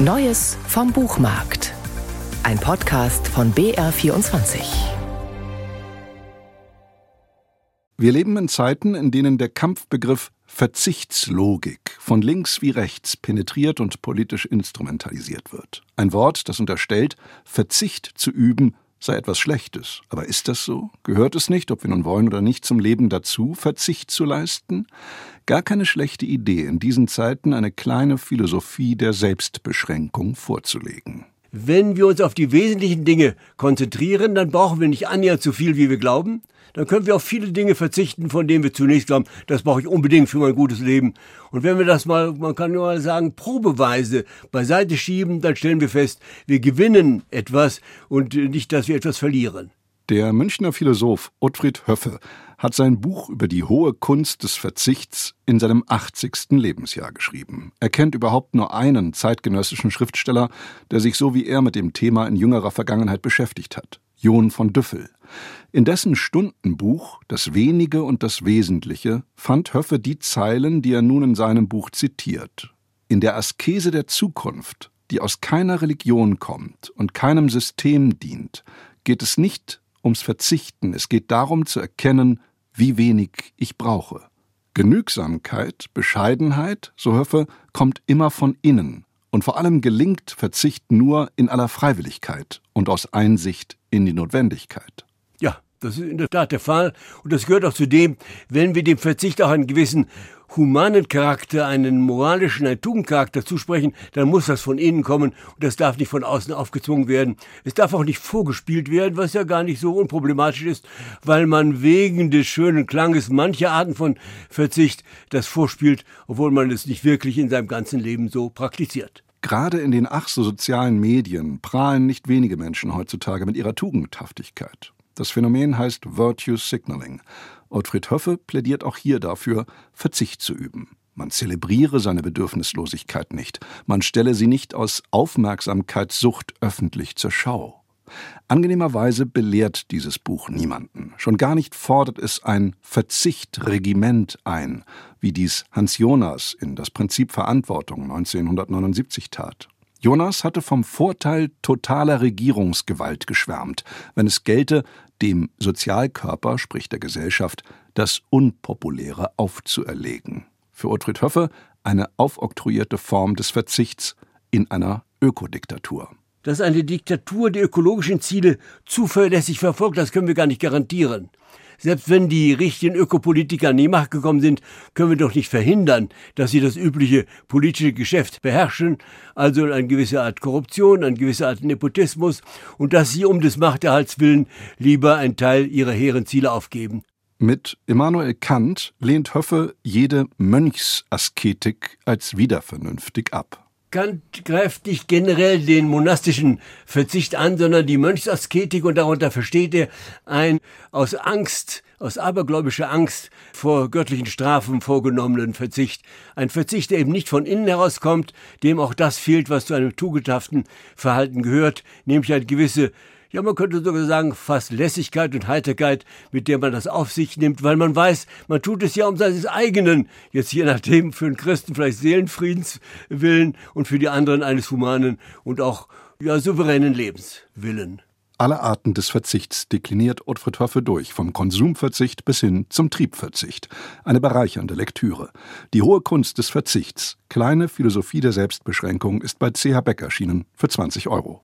Neues vom Buchmarkt. Ein Podcast von BR24. Wir leben in Zeiten, in denen der Kampfbegriff Verzichtslogik von links wie rechts penetriert und politisch instrumentalisiert wird. Ein Wort, das unterstellt, Verzicht zu üben sei etwas Schlechtes. Aber ist das so? Gehört es nicht, ob wir nun wollen oder nicht, zum Leben dazu, Verzicht zu leisten? Gar keine schlechte Idee, in diesen Zeiten eine kleine Philosophie der Selbstbeschränkung vorzulegen. Wenn wir uns auf die wesentlichen Dinge konzentrieren, dann brauchen wir nicht annähernd so viel, wie wir glauben. Dann können wir auf viele Dinge verzichten, von denen wir zunächst glauben, das brauche ich unbedingt für mein gutes Leben. Und wenn wir das mal, man kann nur mal sagen, probeweise beiseite schieben, dann stellen wir fest, wir gewinnen etwas und nicht, dass wir etwas verlieren. Der Münchner Philosoph Ottfried Höffe hat sein Buch über die hohe Kunst des Verzichts in seinem 80. Lebensjahr geschrieben. Er kennt überhaupt nur einen zeitgenössischen Schriftsteller, der sich so wie er mit dem Thema in jüngerer Vergangenheit beschäftigt hat. John von Düffel. In dessen Stundenbuch Das Wenige und das Wesentliche fand Höffe die Zeilen, die er nun in seinem Buch zitiert. In der Askese der Zukunft, die aus keiner Religion kommt und keinem System dient, geht es nicht ums Verzichten, es geht darum zu erkennen, wie wenig ich brauche. Genügsamkeit, Bescheidenheit, so Höffe, kommt immer von innen, und vor allem gelingt Verzicht nur in aller Freiwilligkeit und aus Einsicht in die Notwendigkeit. Das ist in der Tat der Fall. Und das gehört auch zu dem, wenn wir dem Verzicht auch einen gewissen humanen Charakter, einen moralischen, einen Tugendcharakter zusprechen, dann muss das von innen kommen und das darf nicht von außen aufgezwungen werden. Es darf auch nicht vorgespielt werden, was ja gar nicht so unproblematisch ist, weil man wegen des schönen Klanges mancher Arten von Verzicht das vorspielt, obwohl man es nicht wirklich in seinem ganzen Leben so praktiziert. Gerade in den ach so sozialen Medien prahlen nicht wenige Menschen heutzutage mit ihrer Tugendhaftigkeit. Das Phänomen heißt Virtue Signaling. Ottfried Höffe plädiert auch hier dafür, Verzicht zu üben. Man zelebriere seine Bedürfnislosigkeit nicht, man stelle sie nicht aus Aufmerksamkeitssucht öffentlich zur Schau. Angenehmerweise belehrt dieses Buch niemanden. Schon gar nicht fordert es ein Verzichtregiment ein, wie dies Hans Jonas in Das Prinzip Verantwortung 1979 tat. Jonas hatte vom Vorteil totaler Regierungsgewalt geschwärmt, wenn es gelte, dem Sozialkörper, sprich der Gesellschaft, das Unpopuläre aufzuerlegen. Für Ottfried Höffe eine aufoktroyierte Form des Verzichts in einer Ökodiktatur. Dass eine Diktatur die ökologischen Ziele zuverlässig verfolgt, das können wir gar nicht garantieren. Selbst wenn die richtigen Ökopolitiker an die Macht gekommen sind, können wir doch nicht verhindern, dass sie das übliche politische Geschäft beherrschen, also eine gewisse Art Korruption, eine gewisse Art Nepotismus und dass sie um des Machterhalts willen lieber einen Teil ihrer hehren Ziele aufgeben. Mit Immanuel Kant lehnt Höffe jede Mönchsasketik als wiedervernünftig ab. Greift nicht generell den monastischen Verzicht an, sondern die Mönchsasketik und darunter versteht er ein aus Angst, aus abergläubischer Angst vor göttlichen Strafen vorgenommenen Verzicht. Ein Verzicht, der eben nicht von innen herauskommt, dem auch das fehlt, was zu einem tugendhaften Verhalten gehört, nämlich eine gewisse ja, man könnte sogar sagen, fast Lässigkeit und Heiterkeit, mit der man das auf sich nimmt, weil man weiß, man tut es ja um seines eigenen, jetzt je nachdem für einen Christen vielleicht Seelenfriedens willen und für die anderen eines humanen und auch ja, souveränen Lebens willen. Alle Arten des Verzichts dekliniert Ottfried Höffe durch, vom Konsumverzicht bis hin zum Triebverzicht. Eine bereichernde Lektüre. Die hohe Kunst des Verzichts, kleine Philosophie der Selbstbeschränkung, ist bei CH Beck erschienen für 20 Euro.